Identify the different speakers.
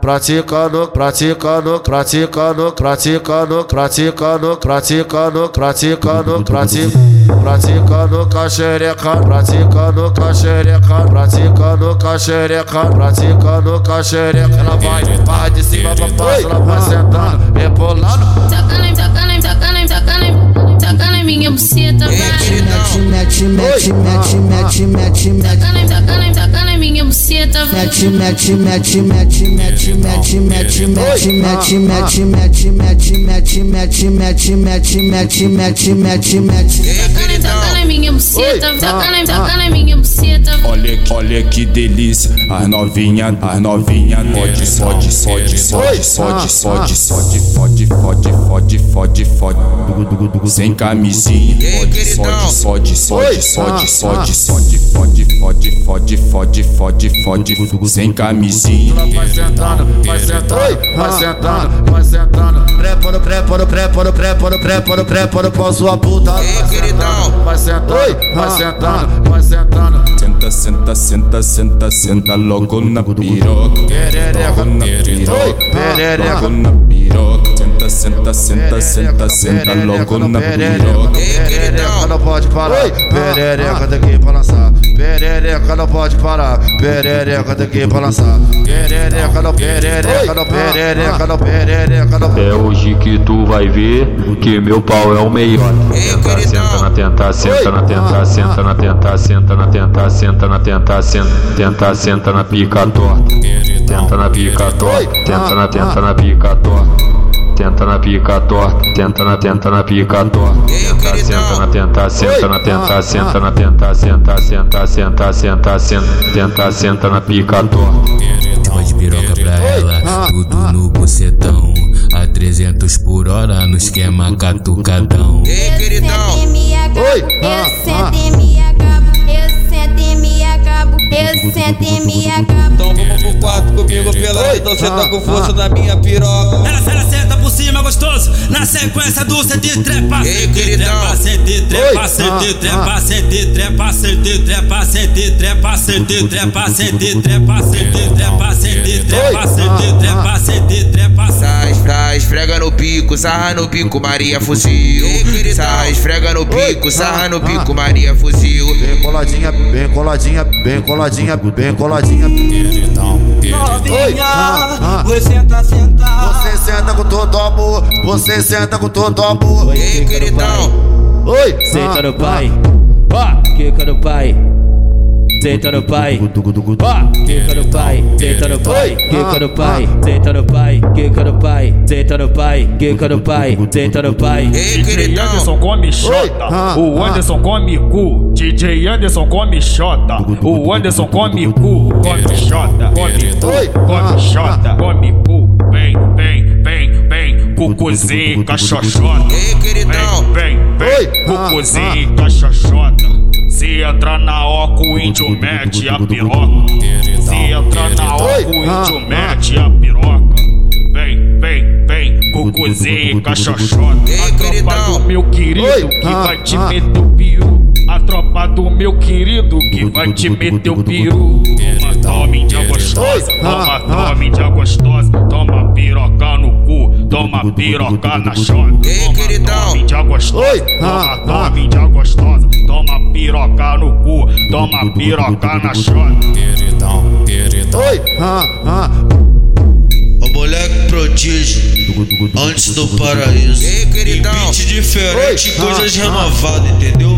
Speaker 1: praticando, praticando, praticando, praticando, praticando, praticando, praticando, praticando caxereca, praticando caxereca, praticando caxereca, praticando caxereca, ela vai, vai de cima pra baixo, ela vai sentando, rebolando.
Speaker 2: Tocando em, tocando em, tocando em, tocando em, tocando em minha buceta, vai.
Speaker 3: Mete, mete, mete, mete, mete, mete, mete.
Speaker 2: Tocando vai.
Speaker 3: Mete, mete, mete, mete, mete, mete, mete, mete, mete, mete, mete, mete, mete, mete, mete, mete, mete, mete, mete, mete.
Speaker 2: Tocando em minha buceta, tocando em minha buceta.
Speaker 4: Olha, olha que delícia, as novinha, as novinha, pode, pode, pode, pode, pode, pode, pode, pode, pode, pode, pode, pode, sem camisinha, pode, pode, pode, pode, pode, pode, pode, pode, pode, pode, sem camisinha.
Speaker 1: Vai sentando, vai sentando, vai sentando, vai sentando. Prepara, prepara, prepara, prepara, prepara, prepara pra sua puta. Vai sentando, vai sentando, vai sentando, vai sentando.
Speaker 4: Senta, senta, senta, senta, senta logo na piroca. Logo na piroca. Logo na piroca. Senta, senta, senta, senta, senta logo na piroca.
Speaker 1: Perereca não pode parar, perereca tem que ir pra lançar. Perereca não pode parar, perereca tem que ir pra lançar. Perereca não, perereca não, perereca não, perereca não.
Speaker 5: É hoje que tu vai ver que meu pau é o melhor. Senta na tenta, senta na tenta, senta na tenta, senta na tenta, senta na tenta, senta, tenta, senta na pica torta. Tenta na pica torta, tenta na tenta na pica torta. Tenta na pica torta, tenta na tenta na pica torta. Tenta, senta na tenta, senta na tenta, senta na tenta, senta, senta, senta, senta, senta, tenta, senta na pica torta.
Speaker 6: De piroca pra ela, tudo no bucetão. A 300 por hora no esquema catucadão.
Speaker 2: Ei, queridão.
Speaker 1: Oi,
Speaker 7: Eu sento e me acabo, eu sento e me acabo, eu sento e me acabo.
Speaker 8: Então quarto comigo pela então senta com força na minha piroca.
Speaker 9: Ela, ela senta por cima gostoso, na sequência do sete trepa,
Speaker 8: Ei, queridão.
Speaker 9: trepa, sete trepa, sete trepa, sete trepa, sete trepa, sete trepa, sete trepa, sete trepa, sete trepa, sete trepa, sete trepa, sete trepa,
Speaker 10: Sai, sai, esfrega no pico, sarra no pico, Maria fuzil. Sai, esfrega no pico, sarra no pico, Maria fuzil.
Speaker 1: Bem coladinha, bem coladinha, bem coladinha, bem coladinha.
Speaker 8: Novinha, você senta, senta.
Speaker 1: Você senta com todo amor, você senta com todo amor.
Speaker 10: Ei, queridão.
Speaker 1: Oi,
Speaker 6: Senta no pai, ó, quica no pai. Senta no pai, ó, quica no pai, senta no pai, quica no pai, senta no pai, quica no pai, senta no pai, quica no pai, senta no pai.
Speaker 10: Ei, queridão.
Speaker 11: Anderson come xota, o Anderson come cu. DJ Anderson come xota, o Anderson come cu. Come xota, come cu, come xota, come cu. Vem, vem, vem, vem, cucuzinho, cachoxota.
Speaker 10: Ei, queridão.
Speaker 11: Vem, vem, vem, cucuzinho, cachoxota. Se entrar na oca, o índio mete a piroca. Se entrar na oca, o índio mete a piroca. Vem, vem, vem, cucuzinho, cachoxota.
Speaker 10: Ei,
Speaker 11: A tropa do meu querido que vai te meter o peru. A tropa do meu querido que vai te meter o peru. Toma, toma, índia gostosa. Toma, toma, índia gostosa. Toma piroca no cu. Toma piroca na chota.
Speaker 10: Ei,
Speaker 11: Toma,
Speaker 10: queridão.
Speaker 11: toma, índia gostosa. Toma, toma, índia gostosa. Toma piroca no cu. Toma piroca na chota.
Speaker 1: oi, ah, ah.
Speaker 8: O moleque prodígio, antes do paraíso.
Speaker 10: Ei, queridão.
Speaker 8: Beat diferente, coisas renovadas, entendeu?